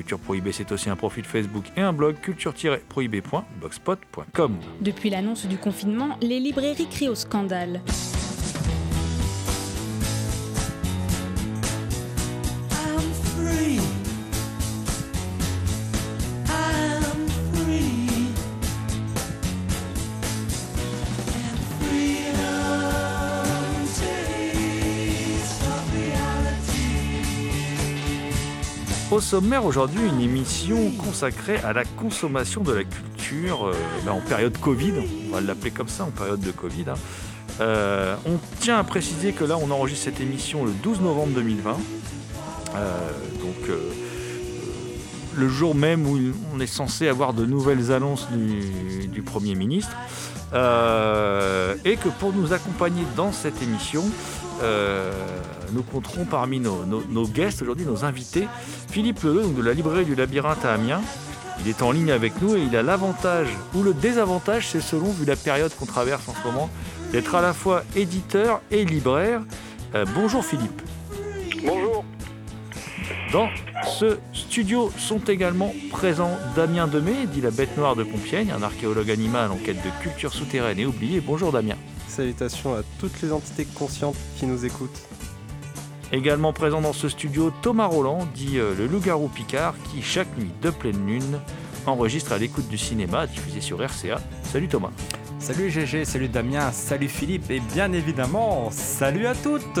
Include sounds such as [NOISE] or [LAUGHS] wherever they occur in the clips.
Culture Prohibée, c'est aussi un profil Facebook et un blog culture-prohibée.blogspot.com. Depuis l'annonce du confinement, les librairies crient au scandale. Sommaire aujourd'hui, une émission consacrée à la consommation de la culture euh, là, en période Covid, on va l'appeler comme ça, en période de Covid. hein. Euh, on tient à préciser que là, on enregistre cette émission le 12 novembre 2020. Euh, donc, le jour même où on est censé avoir de nouvelles annonces du, Premier ministre. Et que pour nous accompagner dans cette émission, nous compterons parmi nos, nos- nos guests aujourd'hui, nos invités, Philippe Leleu, donc de la librairie du Labyrinthe à Amiens. Il est en ligne avec nous et il a l'avantage ou le désavantage, c'est selon, vu la période qu'on traverse en ce moment, d'être à la fois éditeur et libraire. Euh, bonjour Philippe. Bonjour. Dans ce studio sont également présents Damien Demey, dit la bête noire de Compiègne, un archéologue animal en quête de culture souterraine et oubliée. Bonjour Damien. Salutations à toutes les entités conscientes qui nous écoutent. Également présent dans ce studio, Thomas Roland, dit euh, le loup-garou Picard, qui chaque nuit de pleine lune enregistre à l'écoute du cinéma diffusé sur RCA. Salut Thomas. Salut GG, salut Damien, salut Philippe et bien évidemment, salut à toutes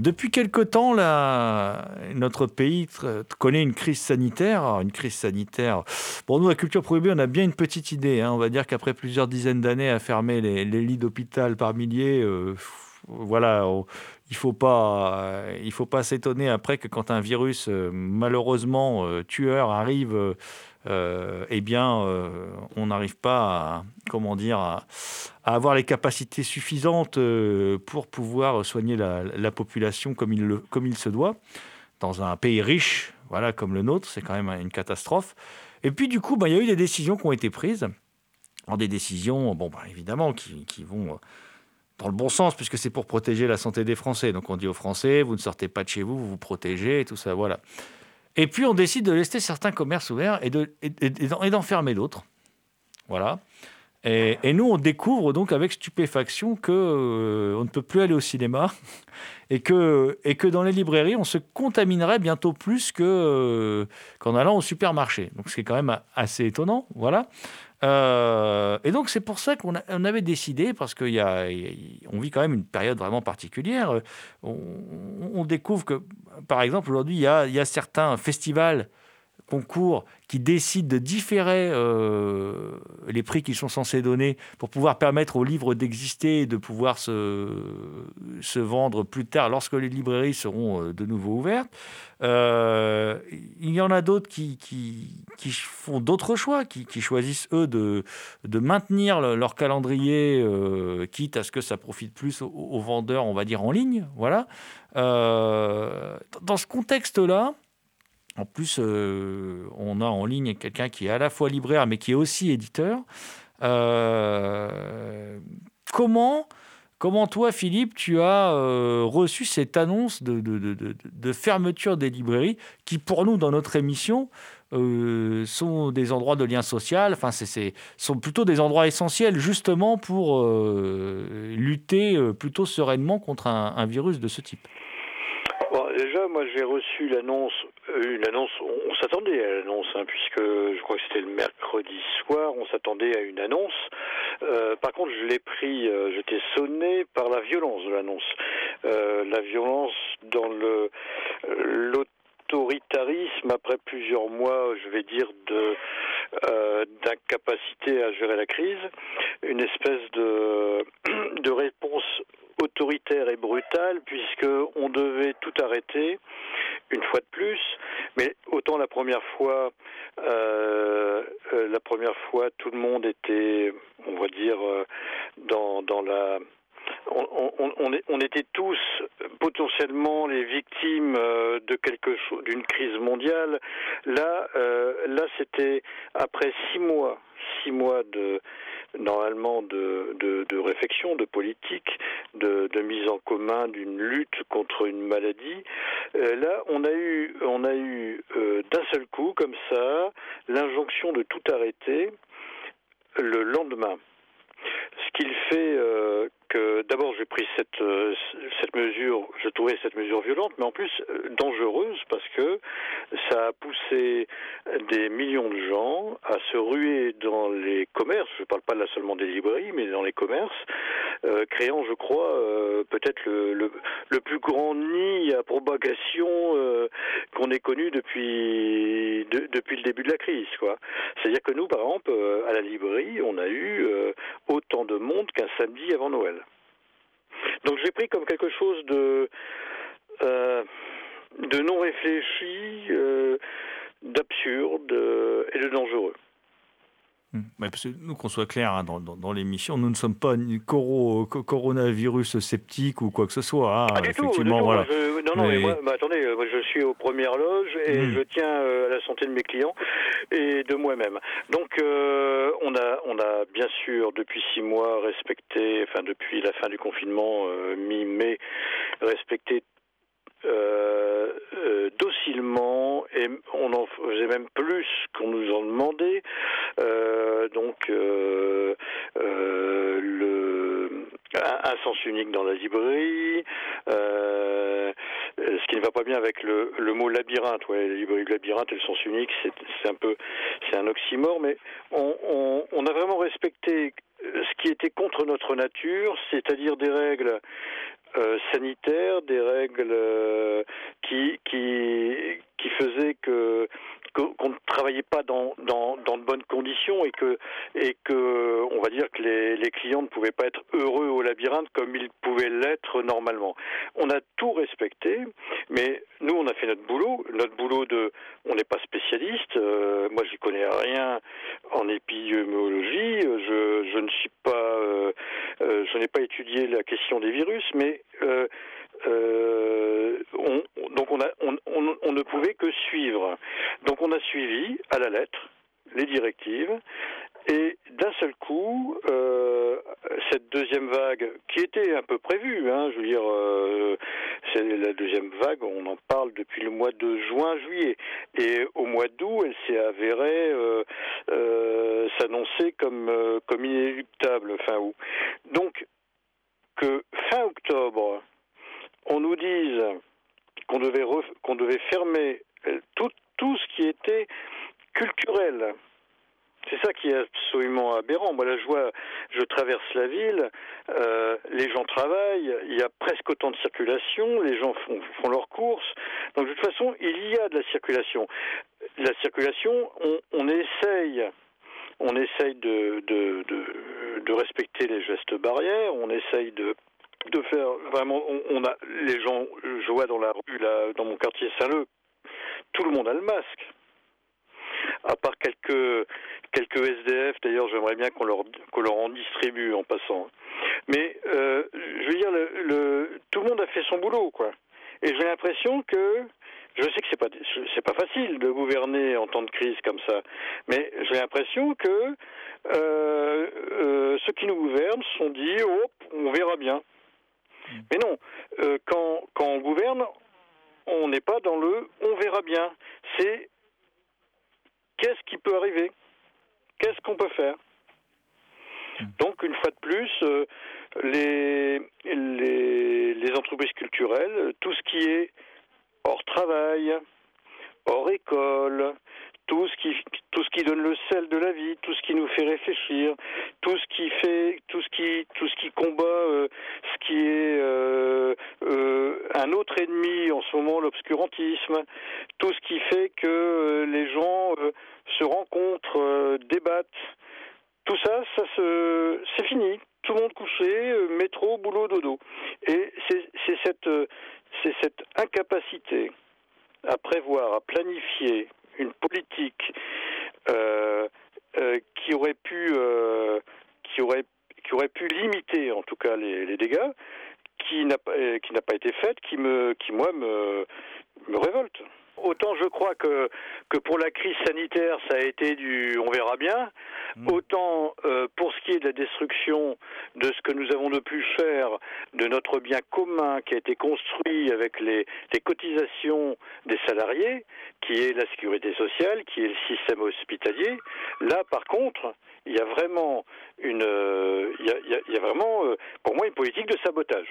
Depuis quelque temps, notre pays connaît une crise sanitaire. Une crise sanitaire. Pour nous, la culture prohibée, on a bien une petite idée. hein. On va dire qu'après plusieurs dizaines d'années à fermer les, lits d'hôpital par milliers, euh, voilà, il faut pas, euh, il faut pas s'étonner après que quand un virus euh, malheureusement tueur arrive, euh, eh bien, euh, on n'arrive pas à, comment dire, à, avoir les capacités suffisantes euh, pour pouvoir soigner la, la population comme il, se doit. Dans un pays riche, voilà, comme le nôtre, c'est quand même une catastrophe. Et puis, du coup, bah, il y a eu des décisions qui ont été prises. Des décisions, bon, bah, évidemment, qui, qui vont dans le bon sens, puisque c'est pour protéger la santé des Français. Donc, on dit aux Français, vous ne sortez pas de chez vous, vous vous protégez, et tout ça, voilà. Et puis, on décide de laisser certains commerces ouverts et de- d'autres. Voilà. Et, nous, on découvre donc avec stupéfaction que euh, on ne peut plus aller au cinéma [LAUGHS] et que, dans les librairies, on se contaminerait bientôt plus euh, qu'en allant au supermarché. Donc, ce qui est quand même assez étonnant. Voilà. Euh, et donc, c'est pour ça qu'on avait décidé, parce qu'on vit quand même une période vraiment particulière, euh, on, découvre que, par exemple, aujourd'hui, il y a certains festivals, concours, qui décident de différer euh, les prix qu'ils sont censés donner pour pouvoir permettre aux livres d'exister et de pouvoir se, se vendre plus tard lorsque les librairies seront euh, de nouveau ouvertes. Euh, il y en a d'autres qui, qui, qui font d'autres choix, qui, choisissent, eux, de, de maintenir le- leur calendrier, quitte à ce que ça profite plus aux, aux vendeurs, on va dire, en ligne. Voilà. Dans ce contexte-là, en plus, euh, on a en ligne quelqu'un qui est à la fois libraire, mais qui est aussi éditeur. Euh, comment, comment toi, Philippe, tu as euh, reçu cette annonce de, fermeture des librairies, qui pour nous, dans notre émission, sont des endroits de lien social, enfin, c'est, sont plutôt des endroits essentiels justement pour lutter plutôt sereinement contre un virus de ce type? Déjà, moi, j'ai reçu l'annonce, euh, une annonce, on, s'attendait à l'annonce, hein, puisque je crois que c'était le mercredi soir, on s'attendait à une annonce. Euh, par contre, je l'ai pris, euh, j'étais sonné par la violence de l'annonce. La violence dans le l'autoritarisme après plusieurs mois, je vais dire, de d'incapacité à gérer la crise, une espèce de [CLEARS THROAT] réponse autoritaire et brutale puisque on devait tout arrêter une fois de plus mais autant la première fois euh, euh, la première fois tout le monde était on va dire euh, dans dans la on, on, on, on était tous potentiellement les victimes de quelque chose, d'une crise mondiale. Là, là, c'était après six mois, six mois de normalement de, de, réflexion, de politique, de, de mise en commun d'une lutte contre une maladie. Euh, là, on a eu, on a eu euh, d'un seul coup, comme ça, l'injonction de tout arrêter le lendemain. Ce qu'il fait euh, que d'abord j'ai pris cette euh, cette mesure, je trouvais cette mesure violente, mais en plus euh, dangereuse parce que ça a poussé des millions de gens à se ruer dans les commerces. Je ne parle pas là seulement des librairies, mais dans les commerces, créant, je crois, euh, peut-être le, le, plus grand nid à propagation euh, qu'on ait connu depuis de- depuis le début de la crise. Quoi. C'est-à-dire que nous, par exemple, euh, à la librairie, on a eu euh, autant de monde qu'un samedi avant Noël. Donc j'ai pris comme quelque chose de euh, de non réfléchi, euh, d'absurde euh, et de dangereux. Hmm. Ouais, parce que nous, qu'on soit clair hein, dans, dans- dans l'émission, nous ne sommes pas ni coro- co- coronavirus sceptiques ou quoi que ce soit. hein. Pas du tout, du Effectivement, tout. voilà. Je- non, non, Mais- mais moi, bah, attendez, euh, moi, je suis aux premières loges et Mm. je tiens euh, à la santé de mes clients et de moi-même. Donc, euh, on a, on a bien sûr depuis six mois respecté, enfin depuis la fin du confinement euh, mi-mai, respecté euh, euh, docilement et on en faisait même plus qu'on nous en demandait. Euh, donc le un, sens unique dans la librairie, ce qui ne va pas bien avec le, mot labyrinthe. Ouais, la librairie de labyrinthe et le sens unique, c'est un peu c'est un oxymore, mais on a vraiment respecté ce qui était contre notre nature, c'est-à-dire des règles euh, sanitaires, des règles euh, qui, qui, qui faisaient que qu'on ne travaillait pas dans, dans, dans de bonnes conditions et que, et que on va dire que les, les clients ne pouvaient pas être heureux au labyrinthe comme ils pouvaient l'être normalement. On a tout respecté, mais nous on a fait notre boulot, notre boulot de, on n'est pas spécialiste, euh, moi j'y connais rien en épidémiologie, je, je ne suis pas, euh, je n'ai pas étudié la question des virus, mais euh, euh, on, donc on, a, ne pouvait que suivre. Donc on a suivi à la lettre les directives et d'un seul coup, euh, cette deuxième vague, qui était un peu prévue, hein, je veux dire, c'est la deuxième vague, on en parle depuis le mois de juin-juillet. Et au mois d'août, elle s'est avérée s'annoncer comme, comme inéluctable fin août. Donc, que fin octobre, on nous dise qu'on devait, ref- qu'on devait fermer euh, tout, tout ce qui était culturel. C'est ça qui est absolument aberrant. Moi, là, je vois, je traverse la ville, euh, les gens travaillent, il y a presque autant de circulation, les gens font, font leurs courses. Donc, de toute façon, il y a de la circulation. La circulation, on, on essaye, on essaye de, de, de, respecter les gestes barrières, on essaye de de faire vraiment on, a les gens je vois dans la rue là dans mon quartier Saint-Leu tout le monde a le masque. À part quelques quelques SDF d'ailleurs j'aimerais bien qu'on leur qu'on leur en distribue en passant. Mais euh, je veux dire tout le monde a fait son boulot quoi et j'ai l'impression que je sais que c'est pas c'est pas facile de gouverner en temps de crise comme ça mais j'ai l'impression que euh, euh, ceux qui nous gouvernent se sont dit oh on verra bien. Mais non, euh, quand, quand on gouverne, on n'est pas dans le on verra bien. C'est qu'est-ce qui peut arriver? Qu'est-ce qu'on peut faire? Donc, une fois de plus, euh, les, les, entreprises culturelles, tout ce qui est hors travail, hors école, tout ce qui tout ce qui donne le sel de la vie, tout ce qui nous fait réfléchir, tout ce qui fait tout ce qui tout ce qui combat euh, ce qui est euh, un autre ennemi en ce moment l'obscurantisme, tout ce qui fait que les gens se rencontrent, débattent. Tout ça, ça se c'est fini. Tout le monde couché, euh, métro, boulot, dodo. Et c'est cette euh, c'est cette incapacité à prévoir, à planifier une politique euh, qui aurait pu qui aurait pu limiter en tout cas les, les dégâts qui n'a pas qui n'a pas été faite qui me qui moi me me révolte autant je crois que que pour la crise sanitaire ça a été du on verra bien autant euh, pour ce qui est de la destruction de ce que nous avons de plus cher de notre bien commun qui a été construit avec les, les cotisations des salariés, qui est la sécurité sociale, qui est le système hospitalier. Là, par contre, il y a vraiment une, euh, il y a, il y a- il y a vraiment, euh, pour moi, une politique de sabotage.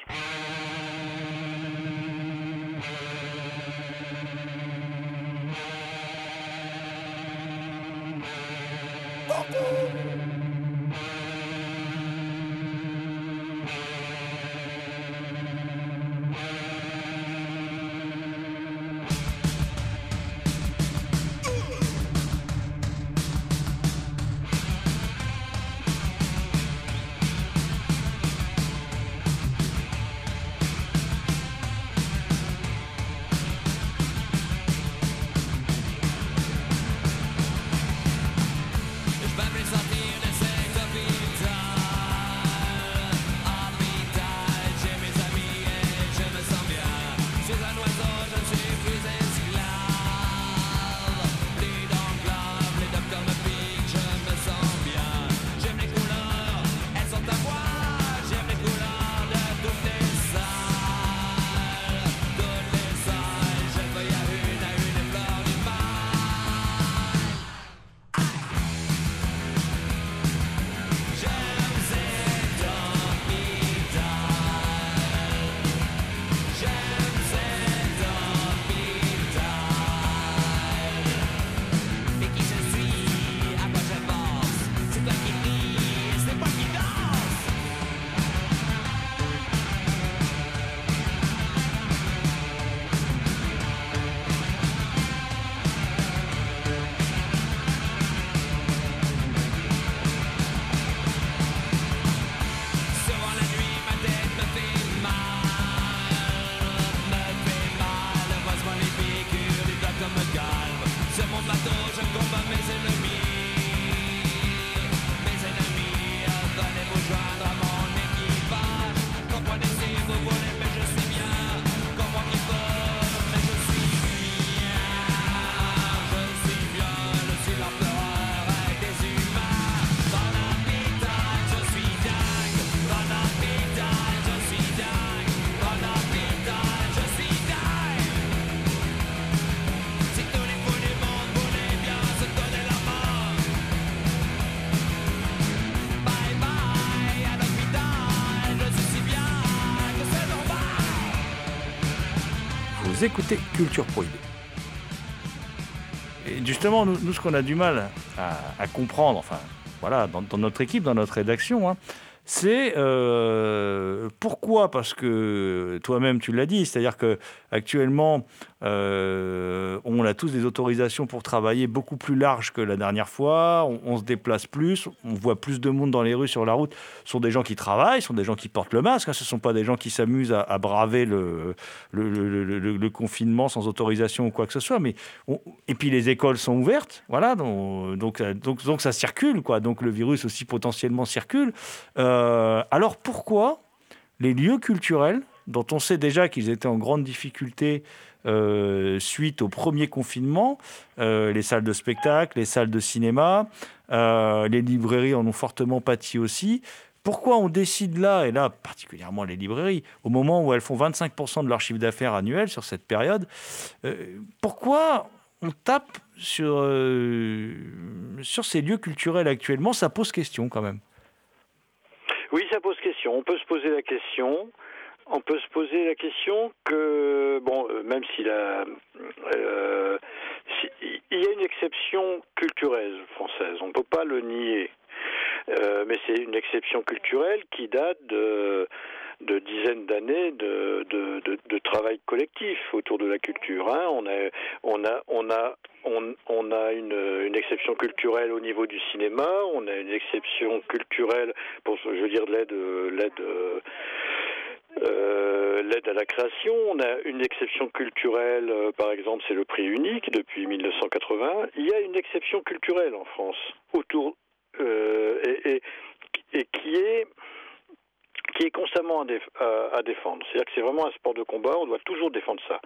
Culture Prohibée. Et justement, nous, ce qu'on a du mal à, comprendre, enfin, voilà, dans, dans notre équipe, dans notre rédaction, hein, c'est euh, pourquoi Parce que toi-même tu l'as dit, c'est-à-dire que actuellement euh, on a tous des autorisations pour travailler beaucoup plus larges que la dernière fois. On, se déplace plus, on voit plus de monde dans les rues, sur la route. Ce sont des gens qui travaillent, ce sont des gens qui portent le masque. Hein, ce ne sont pas des gens qui s'amusent à, braver le confinement sans autorisation ou quoi que ce soit. Et puis les écoles sont ouvertes, voilà. Donc ça circule. Donc le virus aussi potentiellement circule. Euh, alors pourquoi les lieux culturels dont on sait déjà qu'ils étaient en grande difficulté euh, suite au premier confinement, euh, les salles de spectacle, les salles de cinéma, euh, les librairies en ont fortement pâti aussi. Pourquoi on décide là, et là particulièrement les librairies, au moment où elles font 25% de leur chiffre d'affaires annuel sur cette période, pourquoi on tape sur, sur ces lieux culturels actuellement? Ça pose question quand même. Oui, ça pose question. On peut se poser la question on peut se poser la question que, bon, même s'il a, euh, il y a une exception culturelle française, on ne peut pas le nier, euh, mais c'est une exception culturelle qui date de, de dizaines d'années de, de, de, de, travail collectif autour de la culture. Hein. On a, on a, on a, on, a une, une, exception culturelle au niveau du cinéma. On a une exception culturelle pour, je veux dire, l'aide, l'aide. Euh, l'aide à la création. On a une exception culturelle, euh, par exemple, c'est le prix unique depuis 1980. Il y a une exception culturelle en France autour euh, et, qui est qui est constamment à, déf à, à défendre. C'est-à-dire que c'est vraiment un sport de combat, on doit toujours défendre ça.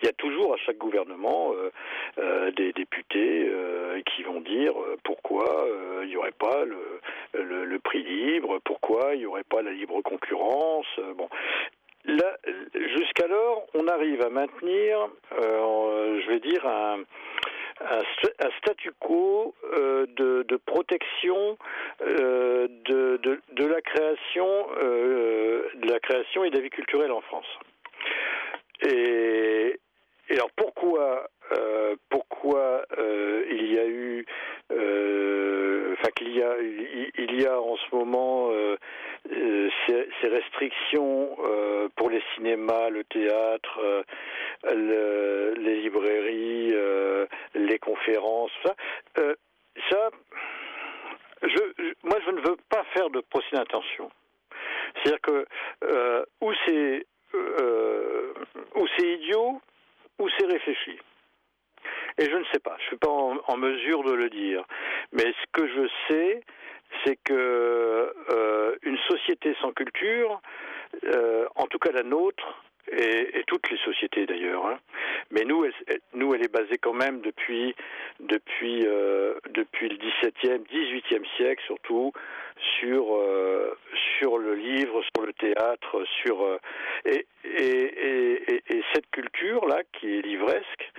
Il y a toujours à chaque gouvernement euh, euh, des députés euh, qui vont dire pourquoi il n'y aurait pas le, prix libre, pourquoi il n'y aurait pas la libre concurrence. bon. Jusqu'alors, on arrive à maintenir, je vais dire, un, un, statu quo euh, de, de, protection euh, de, la création, euh, de la création et de la vie culturelle en France. Et, et alors pourquoi, pourquoi il y a eu qu'il y a il, y a en ce moment euh, ces, ces, restrictions euh, pour les cinémas, le théâtre, euh, le, les librairies, les conférences, ça, ça je, moi je ne veux pas faire de procès d'intention. C'est-à-dire que où c'est où c'est idiot, ou c'est réfléchi. Et je ne sais pas, je ne suis pas en, en, mesure de le dire. Mais ce que je sais, c'est que euh, une société sans culture, euh, en tout cas la nôtre, et, toutes les sociétés d'ailleurs. Hein. Mais nous, elle, nous, elle est basée quand même depuis depuis euh, depuis le XVIIe, XVIIIe siècle surtout sur euh, sur le livre, sur le théâtre, sur euh, et, et, et, cette culture là qui est livresque,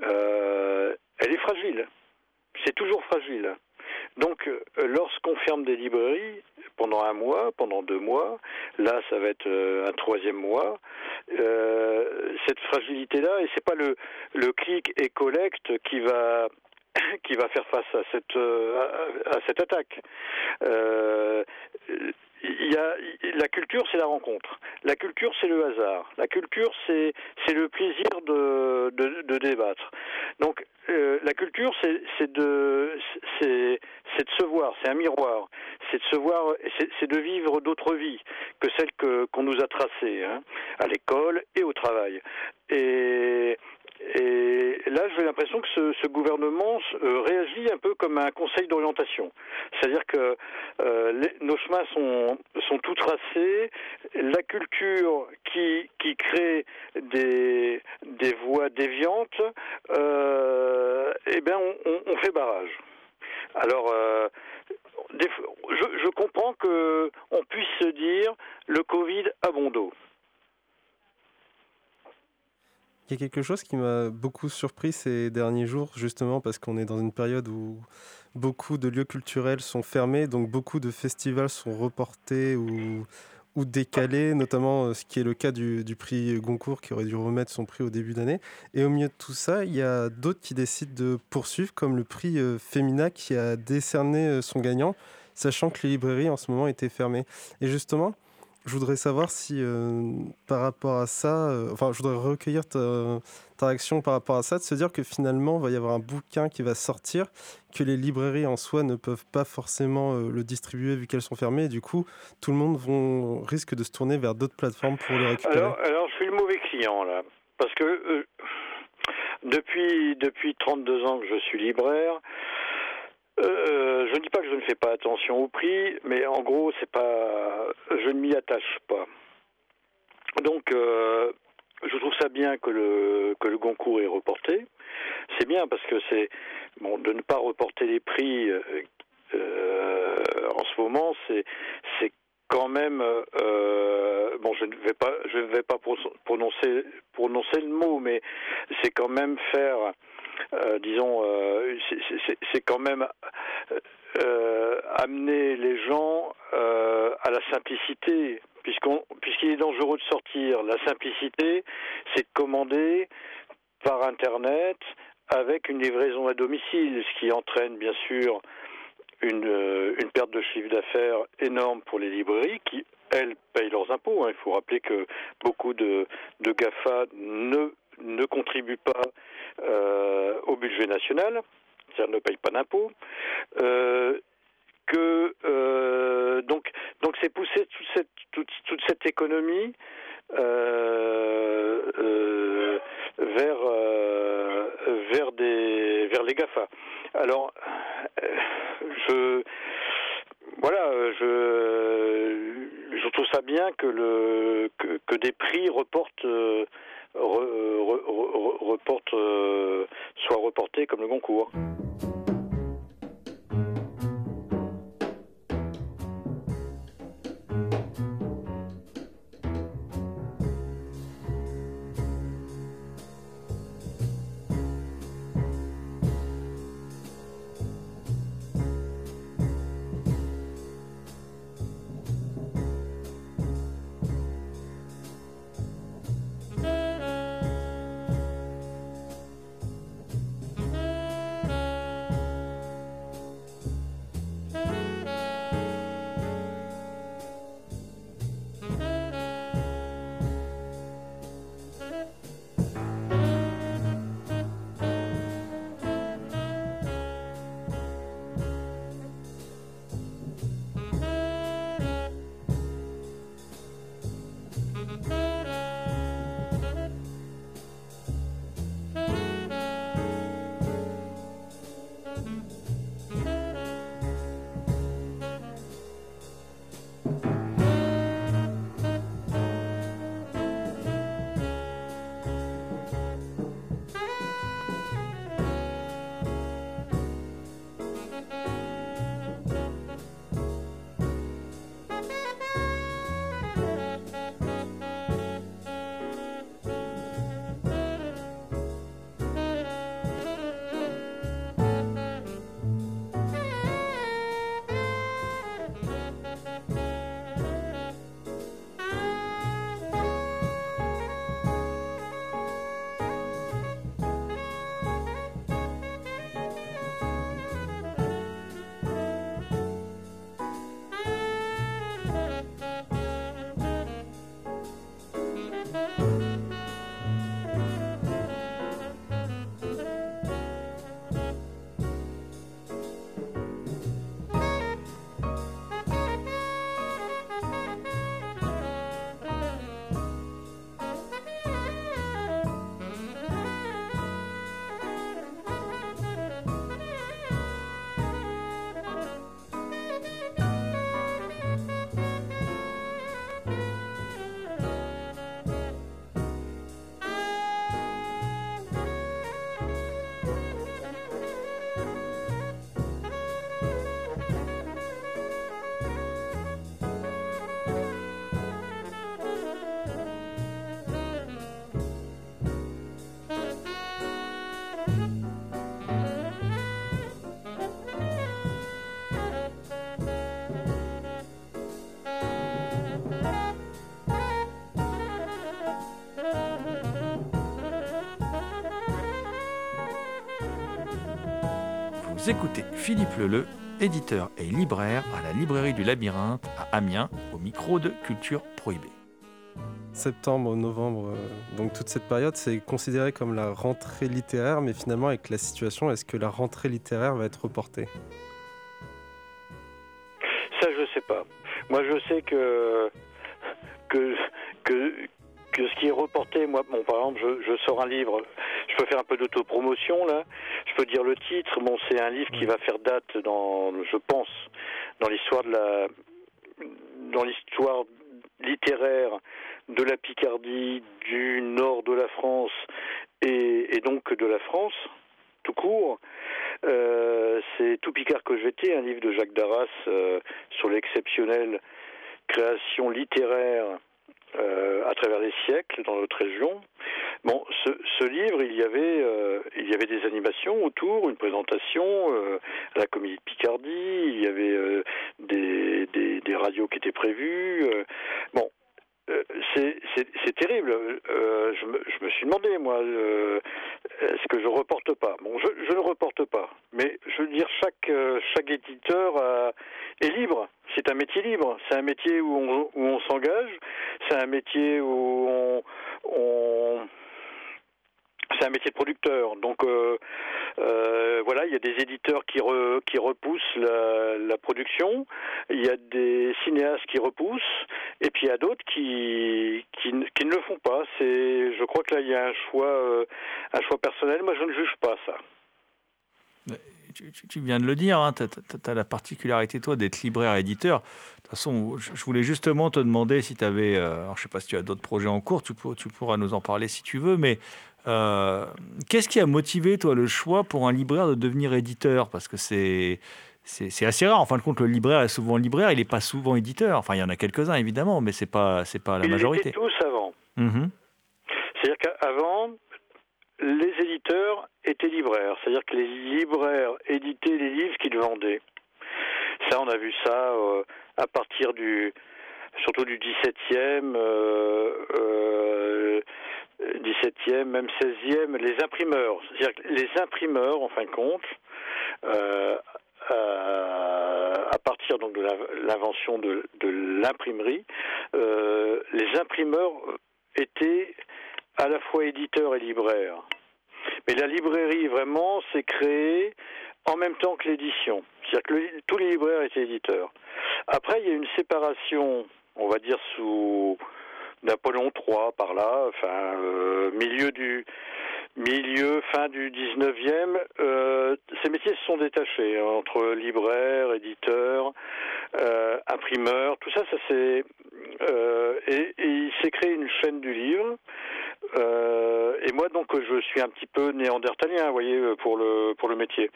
elle est fragile. C'est toujours fragile. Donc, euh, lorsqu'on ferme des librairies pendant un mois, pendant deux mois, là, ça va être euh, un troisième mois, euh, cette fragilité-là, et c'est pas le, le clic et collecte qui va [COUGHS] qui va faire face à cette à, à cette attaque. Euh, il y a la culture, c'est la rencontre. La culture, c'est le hasard. La culture, c'est le plaisir de, de, débattre. Donc euh, la culture, c'est de c'est c'est de se voir. C'est un miroir. C'est de se voir. C'est de vivre d'autres vies que celles qu'on nous a tracées hein, à l'école et au travail. Et et là, j'ai l'impression que ce, gouvernement euh, réagit un peu comme un conseil d'orientation. C'est-à-dire que euh, nos chemins sont, sont tout tracés. La culture qui, qui crée des, des voies déviantes, euh, eh bien, on, fait barrage. Alors, je, je, comprends que on puisse se dire le Covid a bon dos. Il y a quelque chose qui m'a beaucoup surpris ces derniers jours, justement parce qu'on est dans une période où beaucoup de lieux culturels sont fermés, donc beaucoup de festivals sont reportés ou, décalés, notamment euh, ce qui est le cas du, du prix Goncourt qui aurait dû remettre son prix au début d'année. Et au milieu de tout ça, il y a d'autres qui décident de poursuivre, comme le prix euh, Femina qui a décerné euh, son gagnant, sachant que les librairies en ce moment étaient fermées. Et justement, je voudrais savoir si euh, par rapport à ça, euh, enfin je voudrais recueillir ta, ta réaction par rapport à ça, de se dire que finalement il va y avoir un bouquin qui va sortir, que les librairies en soi ne peuvent pas forcément euh, le distribuer vu qu'elles sont fermées, et du coup tout le monde risque de se tourner vers d'autres plateformes pour le récupérer. Alors, alors, je suis le mauvais client là, parce que depuis depuis 32 ans que je suis libraire, euh, je ne dis pas que je ne fais pas attention au prix, mais en gros, c'est pas, je ne m'y attache pas. Donc, euh, je trouve ça bien que le que le Goncourt est reporté. C'est bien parce que c'est bon de ne pas reporter les prix euh, en ce moment, c'est c'est quand même bon je ne vais pas je ne vais pas pro- prononcer prononcer le mot mais c'est quand même faire disons euh, c'est- quand même euh, amener les gens euh, à la simplicité puisqu'on puisqu'il est dangereux de sortir la simplicité c'est de commander par internet avec une livraison à domicile ce qui entraîne bien sûr une, euh, une perte de chiffre d'affaires énorme pour les librairies qui, elles, payent leurs impôts. hein. Il faut rappeler que beaucoup de, de GAFA ne, ne contribuent pas euh, au budget national, c'est-à-dire ne payent pas d'impôts. Euh, que euh, donc donc c'est pousser toute cette économie vers vers des vers les Gafa. Alors je voilà je trouve ça bien que le que, des prix reportent re- re- re- reportent euh, soient reportés comme le Goncourt. Écoutez Philippe Leleu, éditeur et libraire à la librairie du Labyrinthe à Amiens, au micro de Culture Prohibée. Septembre, novembre, euh, donc toute cette période, c'est considéré comme la rentrée littéraire, mais finalement, avec la situation, est-ce que la rentrée littéraire va être reportée? Ça, je sais pas. Moi, je sais que que que, que ce qui est reporté, moi, bon, par exemple, je, je sors un livre, je peux faire un peu d'autopromotion là. Je peux dire le titre. Bon, c'est un livre qui va faire date dans, je pense, dans l'histoire de la, dans l'histoire littéraire de la Picardie, du nord de la France et, et donc de la France tout court. Euh, c'est Tout Picard que j'étais, un livre de Jacques Darras euh, sur l'exceptionnelle création littéraire euh, à travers les siècles dans notre région. Bon, ce, livre, il y avait, euh, il y avait des animations autour, une présentation euh, à la Comédie de Picardie, il y avait des, radios qui étaient prévues. bon. C'est terrible. Je, me, suis demandé, moi, est-ce que je reporte pas? Bon, je, je ne reporte pas. Mais je veux dire, chaque, chaque éditeur est libre. C'est un métier libre. C'est un métier où on, où on s'engage. C'est un métier où on, on- c'est un métier de producteur. Donc euh, euh, voilà, il y a des éditeurs qui, re- qui repoussent la, la production, il y a des cinéastes qui repoussent, et puis il y a d'autres qui, qui, ne le font pas. C'est, je crois que là il y a un choix, euh, un choix personnel. Moi je ne juge pas ça. Tu, viens de le dire, tu as, la particularité, toi, d'être libraire et éditeur. De toute façon, je, voulais justement te demander si tu avais. euh, alors, je ne sais pas si tu as d'autres projets en cours, tu, pour- tu pourras nous en parler si tu veux, mais euh, qu'est-ce qui a motivé, toi, le choix pour un libraire de devenir éditeur? Parce que c'est. Assez rare. En fin de compte, le libraire est souvent libraire, il n'est pas souvent éditeur. Enfin, il y en a quelques-uns, évidemment, mais ce n'est pas, la Ils majorité. l'étaient tous avant. Mhm. C'est-à-dire qu'avant, les éditeurs étaient libraires. C'est-à-dire que les libraires éditaient les livres qu'ils vendaient. Ça, on a vu ça euh, à partir du, surtout du 17e, euh, euh, 17e, même 16e, les imprimeurs. C'est-à-dire les imprimeurs, en fin de compte, à partir donc de l'invention de, l'imprimerie, les imprimeurs étaient à la fois éditeurs et libraires. Mais la librairie, vraiment, s'est créée en même temps que l'édition. C'est-à-dire que tous les libraires étaient éditeurs. Après, il y a une séparation, on va dire, sous Napoléon III, par là, enfin, euh, milieu du milieu, fin du 19e, euh, ces métiers se sont détachés hein, entre libraires, éditeurs, euh, imprimeurs, tout ça, ça s'est euh, et, et il s'est créé une chaîne du livre. Euh, et moi, donc, je suis un petit peu néandertalien, vous voyez, pour le pour le métier.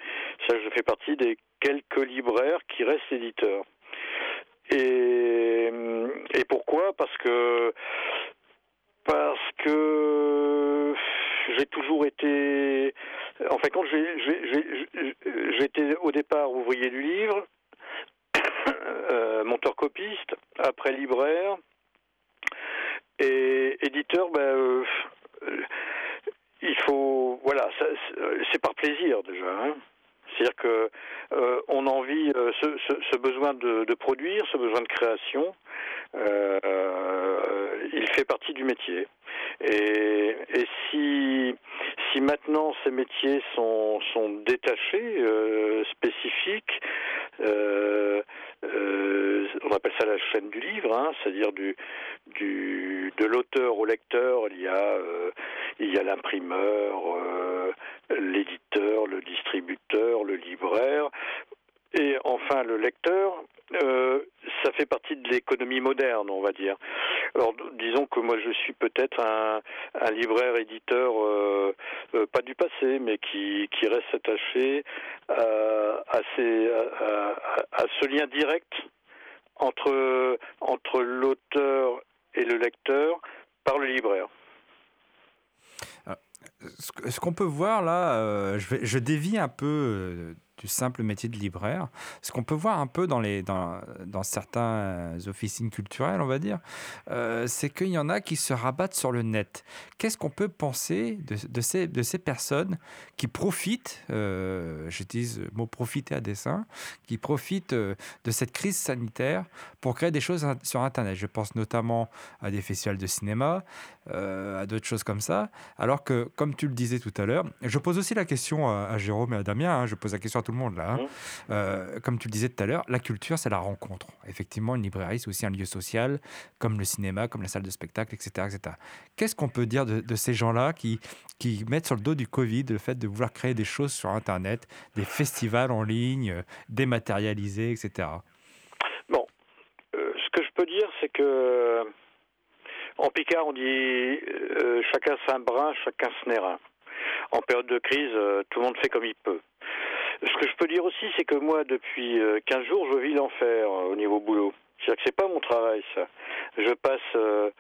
Ça, je fais partie des quelques libraires qui restent éditeurs. Et, pourquoi? Parce que parce que j'ai toujours été. En fin de compte, j'étais au départ ouvrier du livre, [COUGHS] euh, monteur copiste, après libraire et éditeur. Ben, euh, il faut, voilà, c'est par plaisir déjà. hein. C'est-à-dire que euh, on a envie, euh, ce, ce- ce besoin de, de produire, ce besoin de création, euh, euh, il fait partie du métier. Et, si, si maintenant ces métiers sont, détachés, euh, spécifiques, euh, euh, on appelle ça la chaîne du livre, hein, c'est-à-dire du, du, de l'auteur au lecteur, il y a, il y a l'imprimeur, l'éditeur, le distributeur, le libraire, et enfin le lecteur. Euh, ça fait partie de l'économie moderne, on va dire. Alors, disons que moi, je suis peut-être un, libraire éditeur, euh, euh, pas du passé, mais qui, reste attaché à, ce lien direct entre, l'auteur et le lecteur par le libraire. Que- ce qu'on peut voir là, je, dévie un peu du simple métier de libraire. Ce qu'on peut voir un peu dans, les, dans, dans certains officines culturelles, on va dire, euh, c'est qu'il y en a qui se rabattent sur le net. Qu'est-ce qu'on peut penser de, de ces, de ces personnes qui profitent, euh, j'utilise le mot profiter à dessein, qui profitent euh, de cette crise sanitaire pour créer des choses sur Internet? Je pense notamment à des festivals de cinéma, à d'autres choses comme ça. Alors que, comme tu le disais tout à l'heure, je pose aussi la question à, à Jérôme et à Damien, hein, je pose la question à tout le monde là. hein. Mhm. Euh, comme tu le disais tout à l'heure, la culture, c'est la rencontre. Effectivement, une librairie, c'est aussi un lieu social, comme le cinéma, comme la salle de spectacle, etc. etc. Qu'est-ce qu'on peut dire de, de ces gens-là qui, qui mettent sur le dos du Covid le fait de vouloir créer des choses sur Internet, des festivals en ligne, euh, dématérialisés, etc. Bon, euh, ce que je peux dire, c'est que en Picard, on dit euh, chacun sein brin, chacun n'est rien. En période de crise, euh, tout le monde fait comme il peut. Ce que je peux dire aussi, c'est que moi, depuis euh, 15 jours, je vis l'enfer euh, au niveau boulot. C'est-à-dire que c'est pas mon travail, ça. Je passe, euh,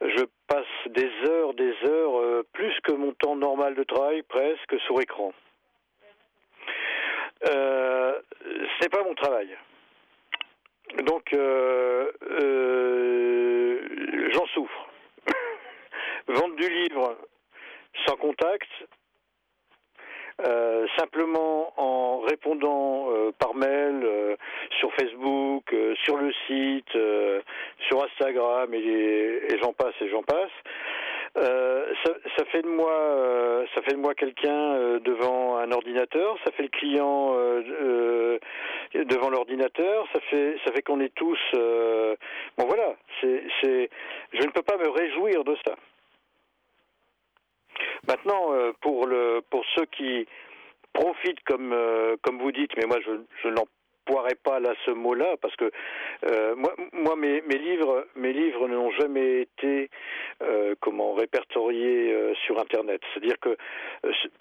je passe des heures, des heures, euh, plus que mon temps normal de travail, presque, sur écran. Euh, c'est pas mon travail. Donc, euh, euh, j'en souffre. [COUGHS] Vendre du livre sans contact, euh, simplement en répondant euh, par mail, euh, sur Facebook, euh, sur le site, euh, sur Instagram et, j'en passe et j'en passe. Ça, ça fait de moi, ça fait de moi quelqu'un devant un ordinateur. Ça fait le client devant l'ordinateur. Ça fait, ça fait qu'on est tous. bon voilà, c'est, je ne peux pas me réjouir de ça. Maintenant, euh, pour pour ceux qui profitent comme, euh, comme vous dites, mais moi je, je pas là ce mot-là parce que euh, moi, moi mes, livres, mes livres n'ont jamais été comment répertoriés sur Internet. C'est-à-dire que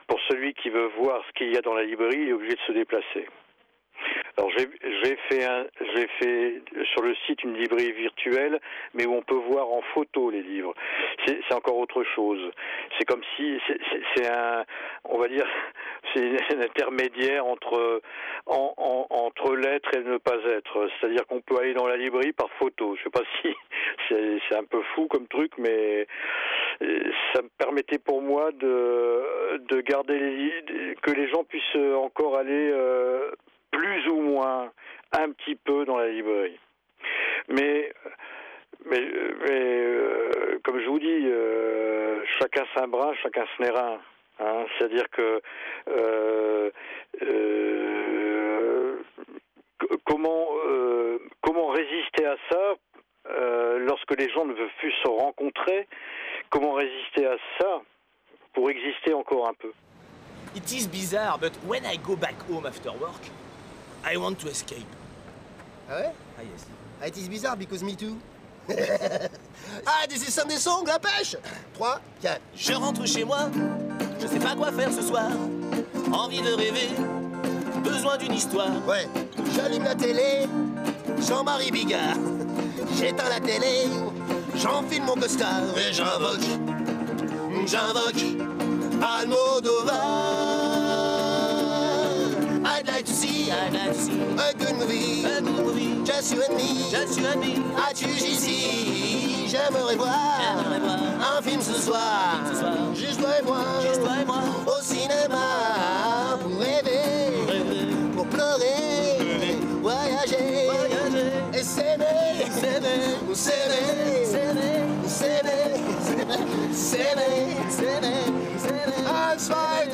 pour celui qui veut voir ce qu'il y a dans la librairie, il est obligé de se déplacer. Alors j'ai fait un j'ai fait sur le site une librairie virtuelle, mais où on peut voir en photo les livres. C'est encore autre chose. C'est comme si c'est- un on va dire [LAUGHS] c'est un intermédiaire entre en- en- entre l'être et ne pas être. C'est-à-dire qu'on peut aller dans la librairie par photo. Je sais pas [LAUGHS] si c'est un peu fou comme truc, mais euh, ça me permettait pour moi de de garder les, que les gens puissent encore aller euh, plus ou moins un petit peu dans la librairie. Mais, mais, mais euh, comme je vous dis, euh, chacun sein brin, chacun n'est rien. Hein, C'est-à-dire que euh, euh, comment comment résister à ça lorsque les gens ne veulent plus se rencontrer Comment résister à ça pour exister encore un peu? It is bizarre, but when I go back home after work, I want to escape. Ah ouais Ah yes. Ah, it is bizarre because me too. [LAUGHS] ah, this is Sunday song, la pêche 3, 4. Je rentre chez moi, je sais pas quoi faire ce soir. Envie de rêver, besoin d'une histoire. Ouais, j'allume la télé, Jean-Marie Bigard. [LAUGHS] J'éteins la télé, j'enfile mon costard et j'invoque, j'invoque Almodovar. I'd like to see, I'd like to see a good movie, a good movie, just you and me. just you and me. As-tu ici, j'aimerais voir J'aimerais voir un film ce soir, ce soir. juste toi et moi, Juste toi et moi. au cinéma. Pour rêver, Rêver, pour pleurer, voyager, voyager, et s'aimer, s'aimer, nous s'aimer, s'aimer, s'aimer, s'aimer, s'aimer, s'aimer.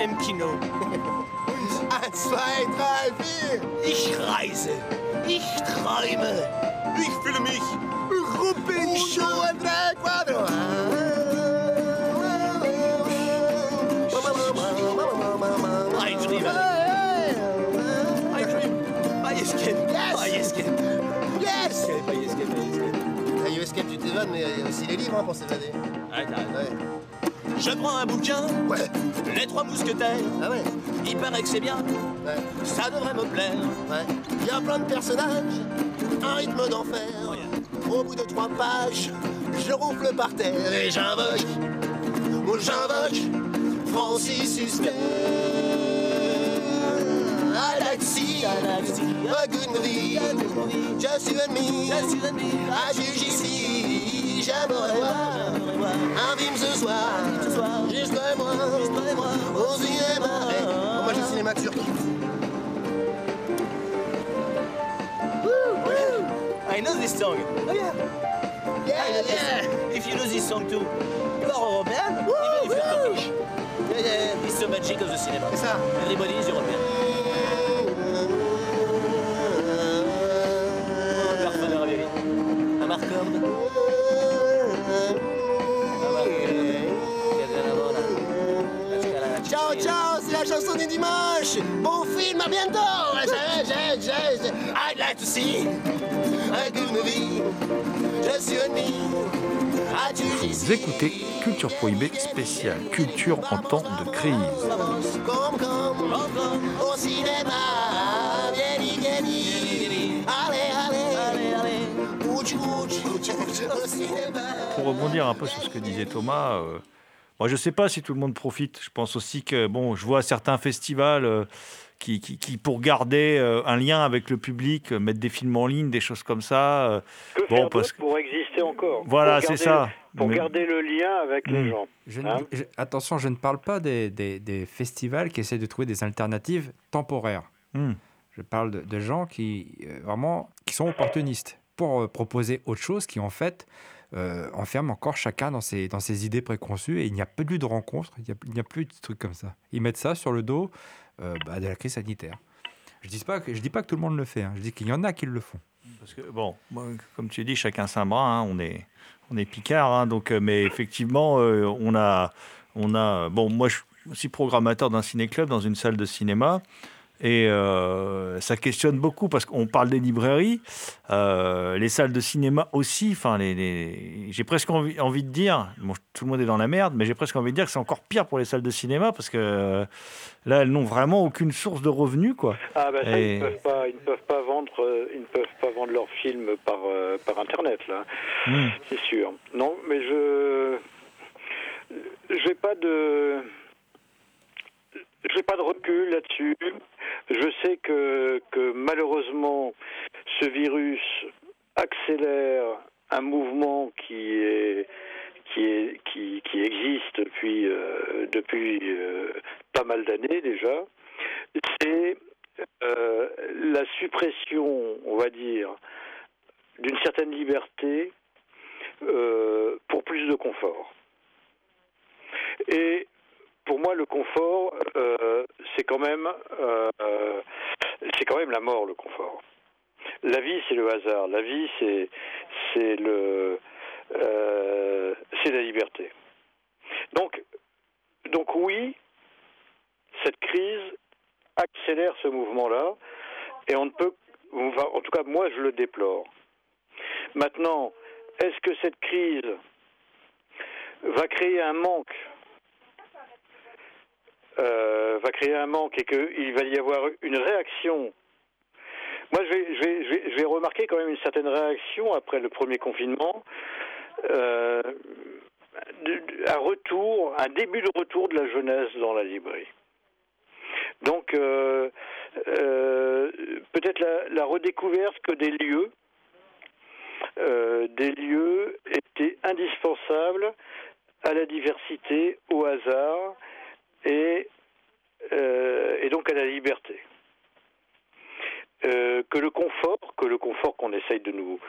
Einem Kino. Un, zwei, drei, vier. Ich reise. Ich träume. Ich fühle mich. Rupen, show, André, quadro. I dream. I dream. I escape. Yes. Ah, You Escape, tu t'évades, mais il y a aussi les livres hein, pour s'évader. Ouais, t'as raison. Ouais. Je prends un bouquin, Ouais. Les Trois Mousquetaires. Ah ouais. Il paraît que c'est bien, Ouais. ça devrait me plaire. Ouais. Il y a plein de personnages, un rythme d'enfer. Au bout de trois pages, je ronfle par terre et j'invoque, oh, j'invoque Francis Huster. I like to see a good movie. Just you and me. À j'aimerais voir un film ce soir. Juste toi et moi. Au cinéma. Hey, j'ai le cinéma turc. I know this song. Oh yeah. Yeah, yeah. If you know this song too, you are European, even if you're Turkish. Yeah, yeah, it's the magic of the cinema. C'est ça. Everybody is European. À bientôt. I'd like to see a good movie. Just you and me. À juge Vous écoutez Culture Prohibée spéciale Culture en temps de crise. Pour rebondir un peu sur ce que disait Thomas, euh, moi je ne sais pas si tout le monde profite. Je pense aussi que bon, je vois certains festivals euh, qui, qui- qui, pour garder euh, un lien avec le public, euh, mettent des films en ligne, des choses comme ça. euh, Que bon, faire parce d'autre pour exister encore? Voilà, c'est ça. Pour Mais- garder le lien avec les Mm. gens. Je ne- Hein je- attention, je ne parle pas des, des- des festivals qui essaient de trouver des alternatives temporaires. Hmm. Je parle de, de gens qui euh, vraiment qui sont opportunistes pour euh, proposer autre chose qui en fait euh, enferme encore chacun dans ses, dans ses idées préconçues et il n'y a plus de rencontres, il n'y a, plus de trucs comme ça. Ils mettent ça sur le dos bah, de la crise sanitaire. Je dis pas que dis pas que tout le monde le fait, hein. je dis qu'il y en a qui le font. Parce que, bon, comme tu dis, chacun sa bras, hein, on est, on est picard, hein, donc, euh, mais effectivement, euh, on a, on a, bon, moi, je suis aussi programmateur d'un ciné-club dans une salle de cinéma, et euh, ça questionne beaucoup parce qu'on parle des librairies, euh, les salles de cinéma aussi, enfin, les, les- j'ai presque envie, envie de dire, bon, tout le monde est dans la merde, mais j'ai presque envie de dire que c'est encore pire pour les salles de cinéma parce que euh, là, elles n'ont vraiment aucune source de revenus, quoi. Ah bah ça, Et- ils ne peuvent pas, ils ne peuvent pas vendre, ils ne peuvent pas vendre leurs films par par internet là, Hmm. c'est sûr. Non, mais je j'ai pas de j'ai pas de recul là-dessus. Je sais que malheureusement ce virus accélère un mouvement qui est qui est qui, qui existe depuis euh, euh, pas mal d'années déjà. C'est euh, la suppression, on va dire, d'une certaine liberté pour plus de confort. Et pour moi, le confort, euh, c'est quand même, euh, c'est quand même la mort, le confort. La vie, c'est le hasard. La vie, c'est, c'est le, euh, c'est la liberté. Donc, donc oui, cette crise accélère ce mouvement-là, et on ne peut, en tout cas, moi, je le déplore. Maintenant, est-ce que cette crise va créer un manque euh, va créer un manque et qu'il va y avoir une réaction. Moi, je vais, je, vais, remarquer quand même une certaine réaction après le premier confinement, euh, un retour, un début de retour de la jeunesse dans la librairie. Donc, euh, peut-être la, la redécouverte que des lieux, des lieux étaient indispensables à la diversité, au hasard et, euh, et donc à la liberté. Euh, que le confort, que le confort qu'on essaye de nous,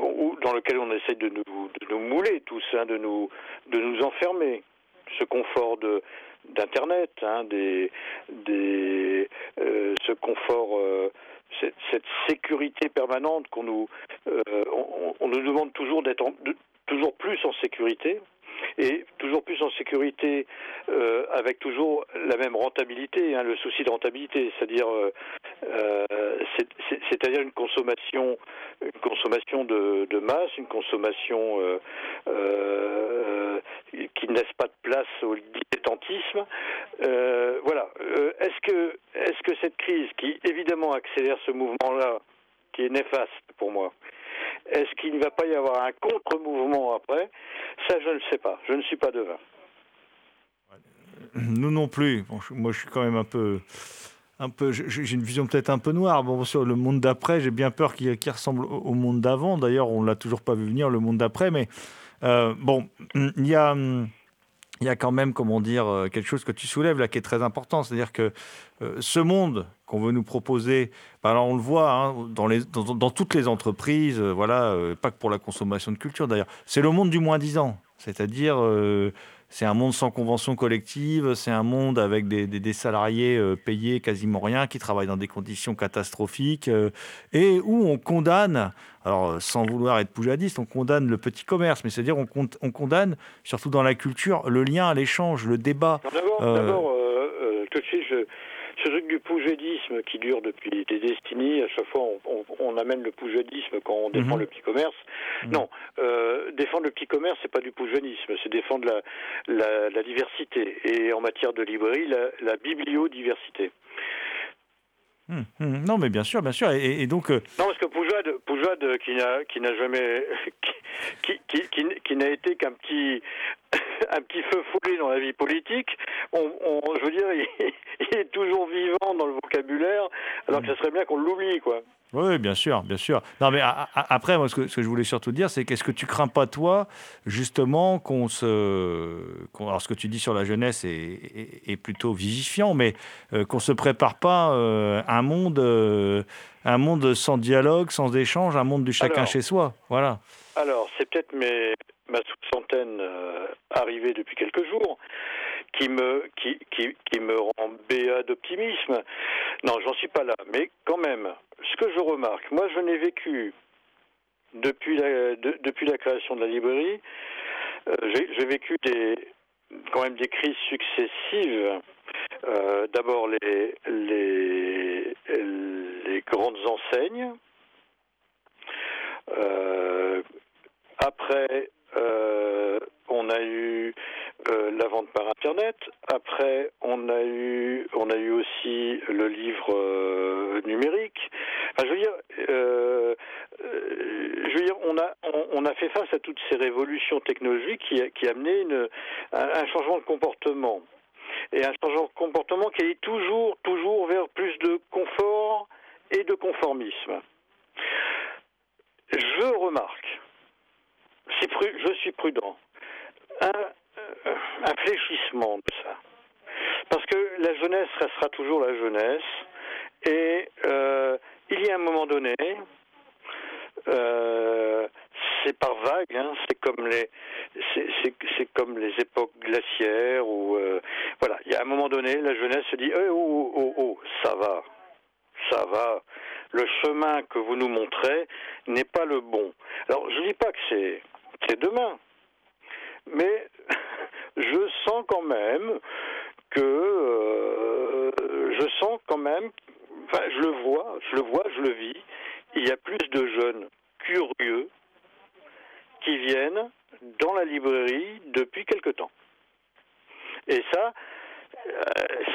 ou dans lequel on essaye de nous, de nous mouler tous, hein, de nous, de nous enfermer, ce confort de d'internet, hein, des, des, euh, ce confort, cette, cette sécurité permanente qu'on nous, on, on nous demande toujours d'être toujours plus en sécurité et toujours plus en sécurité euh, avec toujours la même rentabilité, hein, le souci de rentabilité, c'est-à-dire euh, euh, c'est- c'est- c'est-à-dire une consommation, une consommation de, masse, une consommation qui ne laisse pas de place au dilettantisme. Voilà. Est-ce que est-ce que cette crise, qui évidemment accélère ce mouvement-là, qui est néfaste pour moi, est-ce qu'il ne va pas y avoir un contre-mouvement après? Ça, je ne sais pas. Je ne suis pas devin. nous non plus. Moi, je suis quand même un peu. Un peu, j'ai une vision peut-être un peu noire. Bon, sur le monde d'après, j'ai bien peur qu'il ressemble au monde d'avant. D'ailleurs, on l'a toujours pas vu venir, le monde d'après. Mais euh, bon, il y a. hum, il y a quand même, comment dire, euh, quelque chose que tu soulèves là qui est très important. C'est-à-dire que euh, ce monde qu'on veut nous proposer, ben alors on le voit hein, dans, toutes les entreprises, euh, voilà, pas que pour la consommation de culture d'ailleurs, c'est le monde du moins 10 ans. C'est-à-dire, c'est un monde sans convention collective, c'est un monde avec des, des- des salariés euh, payés quasiment rien, qui travaillent dans des conditions catastrophiques, euh, et où on condamne, alors euh, sans vouloir être poujadiste, on condamne le petit commerce, mais c'est-à-dire on, con- on condamne, surtout dans la culture, le lien, l'échange, le débat. D'abord, Euh, d'abord, euh, euh, tout de suite, je- ce truc du poujadisme qui dure depuis des décennies, à chaque fois on, on- on amène le poujadisme quand on défend Mhm. le petit commerce. Non, euh, défendre le petit commerce, c'est pas du poujadisme, c'est défendre la, la, la diversité. Et en matière de librairie, la, la bibliodiversité. Hum, hum, non, mais bien sûr, bien sûr. Et, et donc, euh, Non, parce que Poujade, Poujade qui n'a qui n'a jamais [LAUGHS] qui qui, qui, qui n'a été qu'un petit [LAUGHS] un petit feu follet dans la vie politique, on, on- je veux dire, il, [LAUGHS] il est toujours vivant dans le vocabulaire, alors que ça serait bien qu'on l'oublie, quoi. Oui, bien sûr, bien sûr. Non, mais a- a- après, moi, ce que, ce que je voulais surtout dire, c'est qu'est-ce que tu crains pas, toi, justement, qu'on se. alors, ce que tu dis sur la jeunesse est, est- est plutôt vivifiant, mais euh, qu'on se prépare pas euh, un monde. euh, un monde sans dialogue, sans échange, un monde du chacun Alors. chez soi. Voilà. Alors, c'est peut-être mes, ma soixantaine euh, arrivée depuis quelques jours qui me, qui, qui, qui me rend béat d'optimisme. Non, j'en suis pas là. Mais quand même, ce que je remarque, moi je n'ai vécu depuis la, de- depuis la création de la librairie, euh, j'ai vécu des, quand même des crises successives. Euh, D'abord les, les, les grandes enseignes. Euh, après, on a eu euh, la vente par internet. Après, on a eu, aussi le livre euh, numérique. Enfin, je veux dire, euh, euh, on a, on, a fait face à toutes ces révolutions technologiques qui, a- qui a amené une, un, un changement de comportement. Et un changement de comportement qui est toujours, toujours vers plus de confort et de conformisme. Je remarque, je suis prudent, un, euh, un fléchissement de ça. Parce que la jeunesse restera toujours la jeunesse. Et euh, il y a un moment donné, euh, c'est par vague, hein, c'est comme les, c'est, comme les époques glaciaires où, euh, voilà, il y a un moment donné, la jeunesse se dit, Eh, oh, oh, oh, ça va, ça va. Le chemin que vous nous montrez n'est pas le bon. Alors, je dis pas que c'est, c'est demain, mais [LAUGHS] je sens quand même que, euh, je sens quand même, enfin, je le vois, je le vois, je le vis. Il y a plus de jeunes curieux qui viennent dans la librairie depuis quelque temps. Et ça, euh,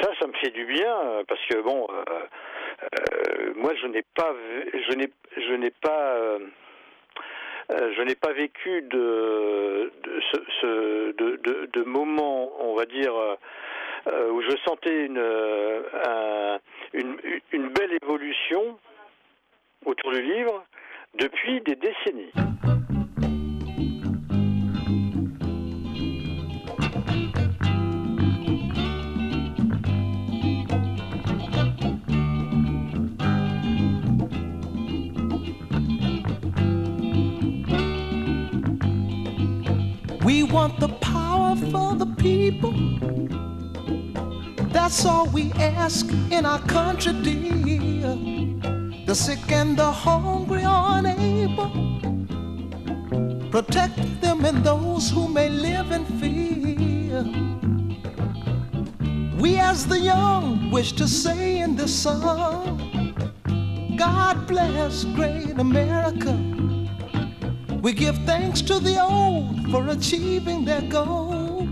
ça, ça me fait du bien parce que bon, euh, moi, je n'ai pas, je n'ai, je n'ai pas, je n'ai pas vécu de, moments, on va dire, euh, euh, où je sentais une, euh, un- une, une belle évolution autour du livre depuis des décennies. Want the power for the people. That's all we ask in our country, dear. The sick and the hungry unable. Protect them and those who may live in fear. We, as the young, wish to say in this song God bless great America. We give thanks to the old for achieving their goal.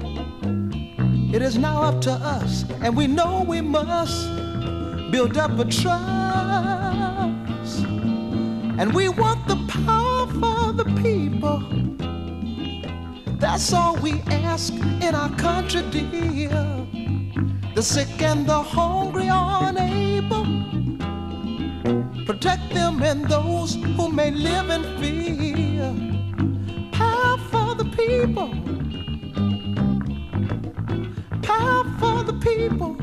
It is now up to us, and we know we must build up a trust. And we want the power for the people. That's all we ask in our country, dear. The sick and the hungry are unable. Protect them and those who may live in fear. Power for the people. Power for the people.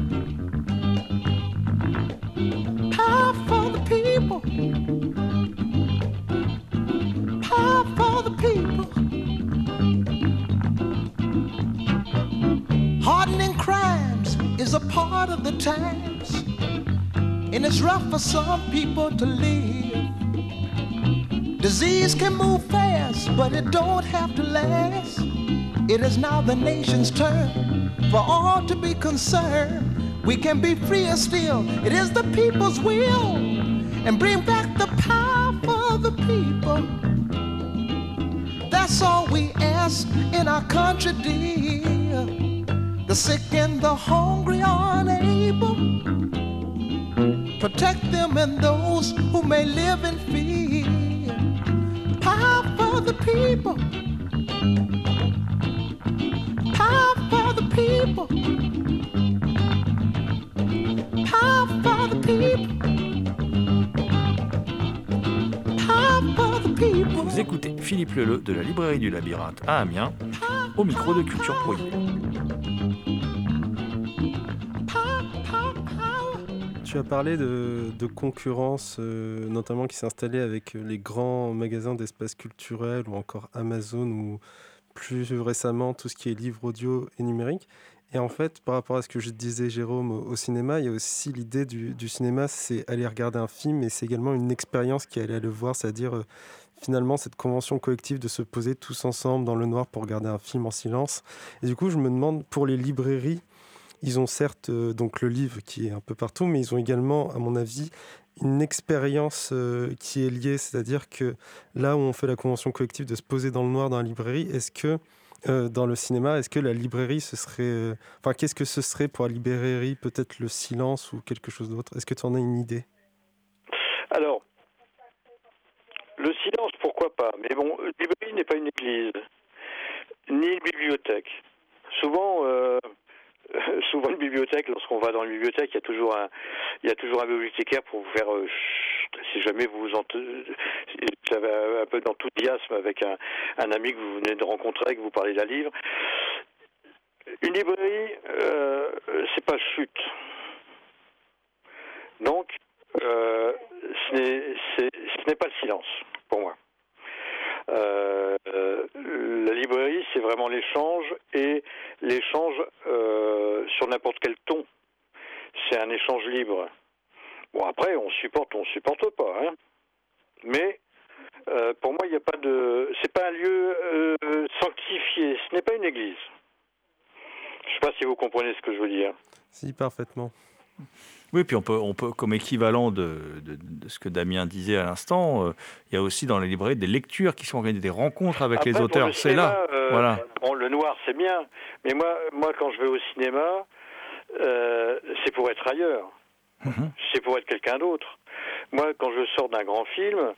Power for the people. Power for the people. Hardening crimes is a part of the times, and it's rough for some people to live. Disease can move fast, but it don't have to last. It is now the nation's turn for all to be concerned. We can be freer still. It is the people's will, and bring back the power for the people. That's all we ask in our country, dear. The sick and the hungry are unable. Protect them and those who may live in fear. Vous écoutez Philippe Leleu de la librairie du Labyrinthe à Amiens, au micro de Culture Prohibée. Tu as parlé de, concurrence, euh, notamment qui s'est installée avec euh, les grands magasins d'espace culturel ou encore Amazon ou plus récemment tout ce qui est livre audio et numérique. Et en fait, par rapport à ce que je disais, Jérôme, au, cinéma, il y a aussi l'idée du, du cinéma, c'est aller regarder un film, mais c'est également une expérience qui est aller le voir, c'est-à-dire euh, finalement cette convention collective de se poser tous ensemble dans le noir pour regarder un film en silence. Et du coup, je me demande, pour les librairies, ils ont certes euh, donc le livre qui est un peu partout, mais ils ont également, à mon avis, une expérience euh, qui est liée, c'est-à-dire que là où on fait la convention collective de se poser dans le noir dans la librairie, est-ce que euh, dans le cinéma, est-ce que la librairie, ce serait, enfin, qu'est-ce que ce serait pour la librairie, peut-être le silence ou quelque chose d'autre? Est-ce que tu en as une idée? Alors, le silence, pourquoi pas? Mais bon, une librairie n'est pas une église, ni une bibliothèque. Souvent, [LAUGHS] souvent une bibliothèque, lorsqu'on va dans une bibliothèque, il y a toujours un, il toujours un bibliothécaire pour vous faire, euh, si jamais vous vous un peu d'enthousiasme avec un, un ami que vous venez de rencontrer, que vous parlez d'un livre. Une librairie, euh, c'est pas chute. Donc, euh, ce n'est pas le silence, pour moi. Euh, la librairie, c'est vraiment l'échange et l'échange euh, sur n'importe quel ton. C'est un échange libre. Bon, après, on supporte, on supporte pas. Hein. Mais euh, pour moi, il n'y a pas de. C'est pas un lieu sanctifié. Ce n'est pas une église. Je sais pas si vous comprenez ce que je veux dire. Si, parfaitement. Oui, puis on peut, on peut comme équivalent de, de- de ce que Damien disait à l'instant, euh, il y a aussi dans les librairies des lectures qui sont organisées, des rencontres avec Après, les auteurs. le C'est là. euh, voilà. Bon, le noir, c'est bien, mais moi, moi, quand je vais au cinéma, euh, c'est pour être ailleurs. Mhm. C'est pour être quelqu'un d'autre. Moi, quand je sors d'un grand film,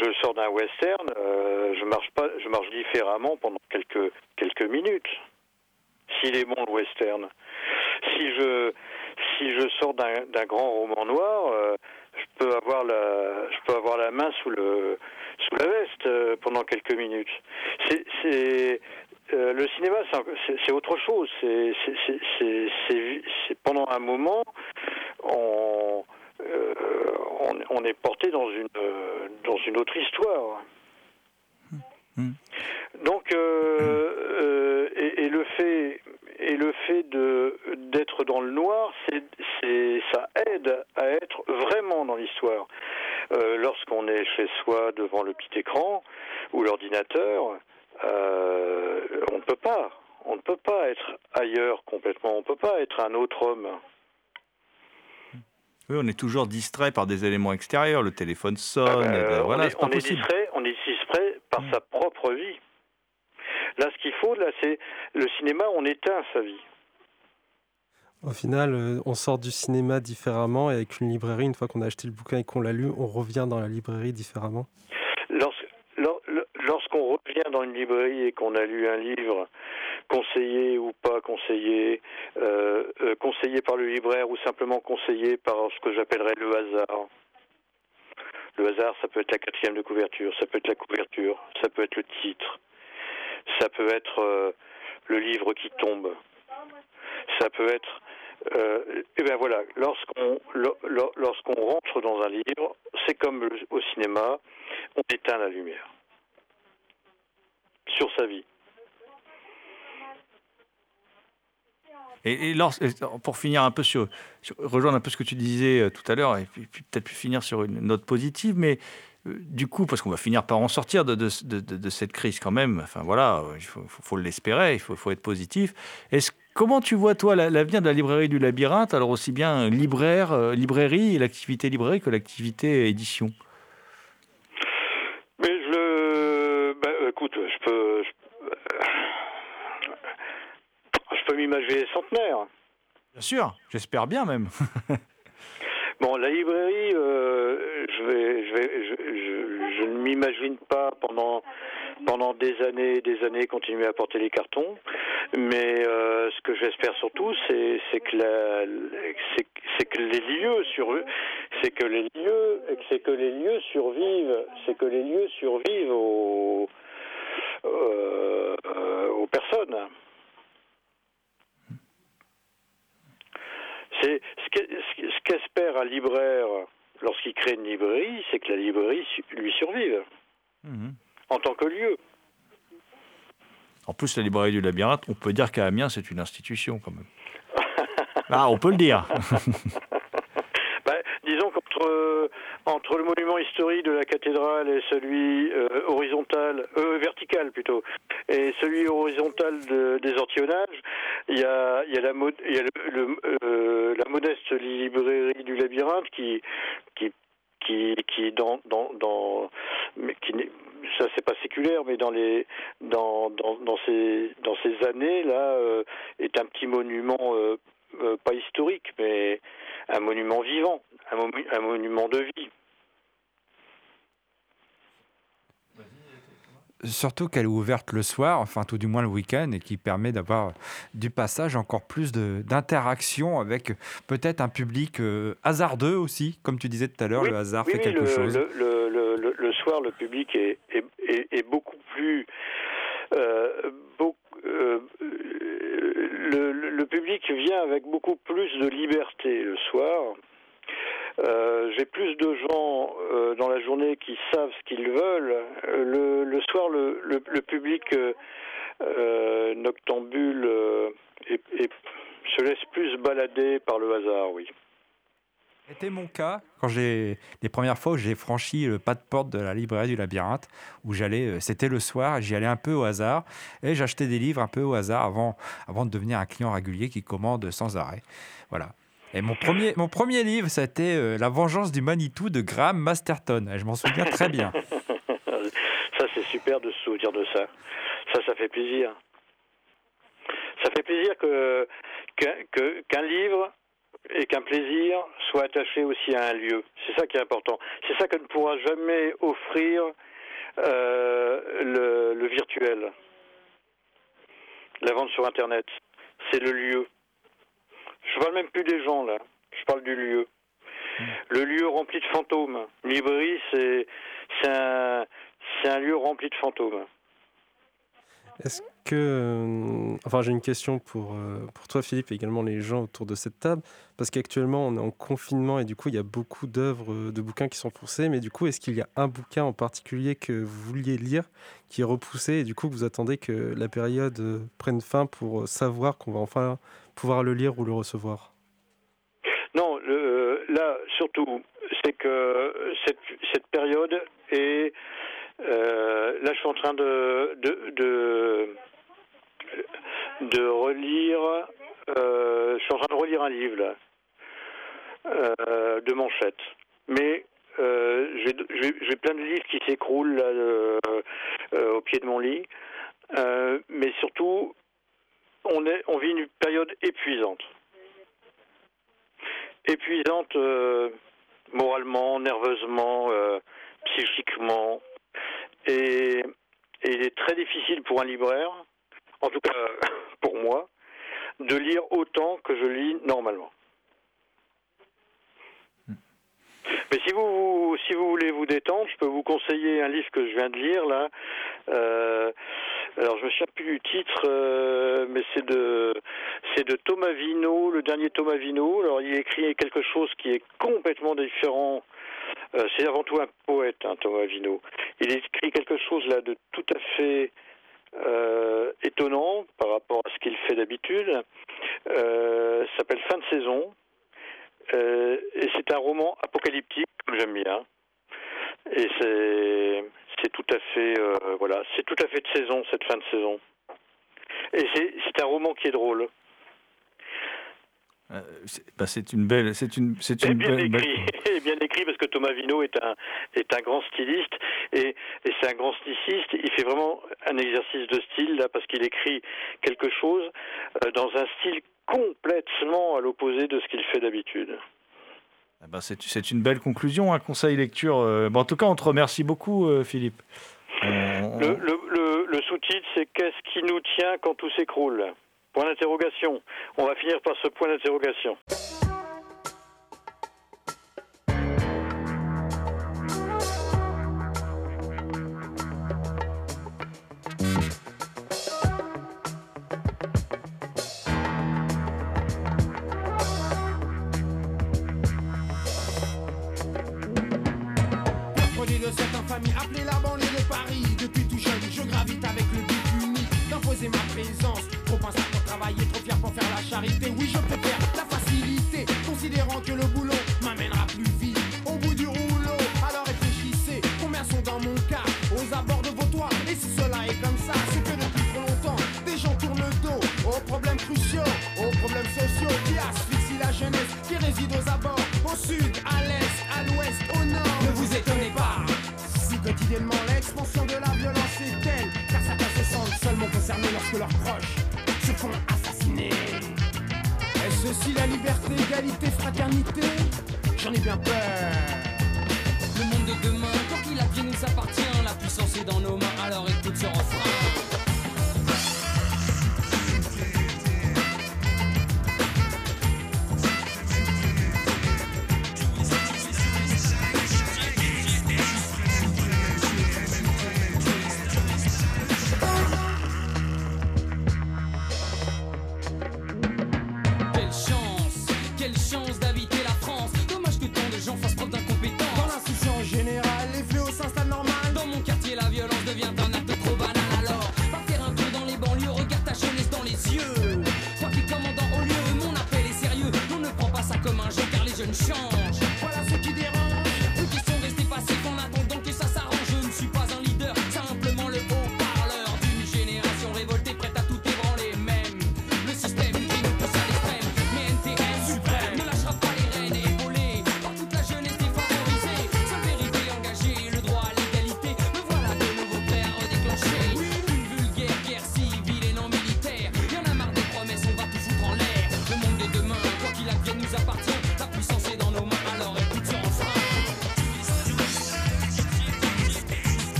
je sors d'un western, je marche pas, je marche différemment pendant quelques quelques minutes. S'il est bon le western. Si je si je sors d'un grand roman noir, euh, je peux avoir la je peux avoir la main sous le sous la veste euh, pendant quelques minutes. C'est euh, le cinéma, c'est autre chose. C'est pendant un moment, on, on, on est porté dans une dans une autre histoire. Mm. Donc, euh, euh, et, et le fait et le fait de d'être dans le noir, c'est c'est ça aide à être vraiment dans l'histoire. Euh, Lorsqu'on est chez soi devant le petit écran ou l'ordinateur, euh, on ne peut pas. On ne peut pas être ailleurs complètement. On ne peut pas être un autre homme. Oui, on est toujours distrait par des éléments extérieurs. Le téléphone sonne. et Euh, ben, voilà, on est, c'est pas on est distrait, on est distrait par sa propre vie. Là, ce qu'il faut, là, c'est le cinéma. On éteint sa vie. Au final, euh, on sort du cinéma différemment et avec une librairie, une fois qu'on a acheté le bouquin et qu'on l'a lu, on revient dans la librairie différemment. Lors- lor- lor- Lorsqu'on revient dans une librairie et qu'on a lu un livre conseillé ou pas conseillé, euh, euh, conseillé par le libraire ou simplement conseillé par ce que j'appellerais le hasard. Le hasard, ça peut être la quatrième de couverture, ça peut être la couverture, ça peut être le titre, ça peut être euh, le livre qui tombe, ça peut être euh, et ben voilà, lorsqu'on lo- lo- lorsqu'on rentre dans un livre, c'est comme au cinéma, on éteint la lumière sur sa vie. Et, lors- pour finir un peu sur, rejoindre un peu ce que tu disais euh, tout à l'heure, et puis, peut-être finir sur une note positive, mais du coup, parce qu'on va finir par en sortir de, de- de- de- de cette crise quand même, enfin voilà, il faut, l'espérer, il faut, faut être positif. Est-ce, comment tu vois, toi, la- l'avenir de la librairie du labyrinthe, alors aussi bien libraire, euh, librairie, l'activité librairie que l'activité édition? Mais je le. Ben, écoute, je peux. Je, je peux m'imaginer centenaire. Bien sûr, j'espère bien même. [LAUGHS] Bon, la librairie, euh, je, vais, je, vais, je, je- je ne m'imagine pas pendant, pendant des années et des années continuer à porter les cartons. Mais euh, ce que j'espère surtout, c'est que, la- c'est que les lieux sur, c'est que les lieux, c'est que les lieux survivent, c'est que les lieux survivent aux, euh, euh, aux personnes. C'est ce que- ce ce qu'espère un libraire lorsqu'il crée une librairie, c'est que la librairie lui survive Mhm. en tant que lieu. En plus, la librairie du labyrinthe, on peut dire qu'à Amiens, c'est une institution quand même. Ah, on peut le dire. [LAUGHS] Ben, disons qu'entre euh, entre le monument historique de la cathédrale et celui euh, horizontal, euh, vertical plutôt, et celui horizontal de- des Antillonnages, il y a, la, le, euh, la modeste librairie du labyrinthe qui qui qui, qui dans dans mais qui ça c'est pas séculaire mais dans les dans dans, dans ces dans ces années là est un petit monument pas historique mais un monument vivant un, monument de vie Surtout qu'elle est ouverte le soir, enfin tout du moins le week-end, et qui permet d'avoir du passage encore plus de- d'interaction avec peut-être un public euh, hasardeux aussi, comme tu disais tout à l'heure, Oui, le hasard oui, fait oui, quelque le, chose. Le, soir, le public est, est, est- est beaucoup plus. euh, beaucoup- euh, public vient avec beaucoup plus de liberté le soir. Euh, J'ai plus de gens euh, dans la journée qui savent ce qu'ils veulent. Euh, Le, le soir, le, le- le public noctambule et se laisse plus balader par le hasard, oui. C'était mon cas quand j'ai les premières fois où j'ai franchi le pas de porte de la librairie du labyrinthe, où j'allais, euh, c'était le soir, j'y allais un peu au hasard et j'achetais des livres un peu au hasard avant, avant de devenir un client régulier qui commande sans arrêt. Voilà. Et mon premier, mon premier livre, c'était euh, La vengeance du Manitou de Graham Masterton. Et je m'en souviens très bien. [LAUGHS] ça, c'est super de se souvenir de ça. Ça, ça fait plaisir. Ça fait plaisir que qu'un livre et qu'un plaisir soient attachés aussi à un lieu. C'est ça qui est important. C'est ça que ne pourra jamais offrir euh, le, le virtuel. La vente sur Internet. C'est le lieu. Je parle même plus des gens, là. Je parle du lieu. Le lieu rempli de fantômes. Un, c'est un lieu rempli de fantômes. Est-ce que. euh, Enfin, j'ai une question pour, euh, pour toi, Philippe, et également les gens autour de cette table. Parce qu'actuellement, on est en confinement et du coup, il y a beaucoup d'œuvres, euh, de bouquins qui sont poussés. Mais du coup, est-ce qu'il y a un bouquin en particulier que vous vouliez lire qui est repoussé et du coup, vous attendez que la période prenne fin pour savoir qu'on va enfin pouvoir le lire ou le recevoir? Non, là, surtout, c'est que cette, cette période est. là, je suis en train de, de, de relire. euh, je suis en train de relire un livre, là, euh, de manchette. Mais euh, j'ai plein de livres qui s'écroulent au pied de mon lit. Mais surtout, on, est, on vit une période épuisante épuisante moralement, nerveusement, psychiquement. Et il est très difficile pour un libraire, en tout cas [LAUGHS] pour moi, de lire autant que je lis normalement. Mais si vous si vous voulez vous détendre, je peux vous conseiller un livre que je viens de lire là. Euh, alors je me souviens plus du titre, euh, mais c'est de c'est de Thomas Vino, le dernier Thomas Vino. Alors il écrit quelque chose qui est complètement différent. Euh, c'est avant tout un poète, hein, Thomas Vino. Il écrit quelque chose là de tout à fait euh, étonnant par rapport à ce qu'il fait d'habitude. Euh, s'appelle Fin de saison. Euh, et c'est un roman apocalyptique, comme j'aime bien. Et c'est c'est tout à fait voilà, c'est tout à fait de saison cette fin de saison. Et c'est c'est un roman qui est drôle. Euh, c'est bah, c'est une belle, c'est une, c'est Et une bien belle, belle- écrit, et [LAUGHS] bien écrit parce que Thomas Vino est un est un grand styliste et, et c'est un grand styliste. Il fait vraiment un exercice de style là parce qu'il écrit quelque chose euh, dans un style complètement à l'opposé de ce qu'il fait d'habitude. Ah bah, c'est, c'est une belle conclusion, un conseil lecture. euh, en tout cas, on te remercie beaucoup, Philippe. On- Le, le, le, le sous-titre c'est qu'est-ce qui nous tient quand tout s'écroule? Point d'interrogation. On va finir par ce point d'interrogation. Pour faire la charité Oui je préfère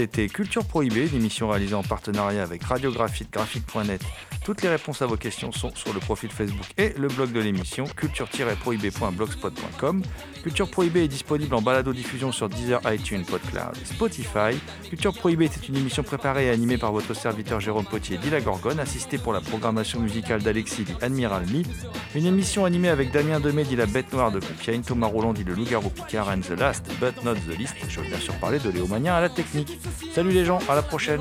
C'était Culture Prohibée, l'émission réalisée en partenariat avec Radiographite, graphite.net. Toutes les réponses à vos questions sont sur le profil Facebook et le blog de l'émission culture-prohibée.blogspot.com. Culture Prohibée est disponible en balado-diffusion sur Deezer, iTunes, PodCloud et Spotify. Culture Prohibée était une émission préparée et animée par votre serviteur Jérôme Potier, dit la Gorgone, assisté pour la programmation musicale d'Alexis, dit Admiral Mi. Une émission animée avec Damien Demey, dit la Bête Noire de Compiègne, Thomas Roland, dit le Loup-Garou Picard, and the last but not the least. Je vais bien sûr parler de Léo Mania à la technique. Salut les gens, à la prochaine.